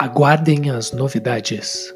Aguardem as novidades.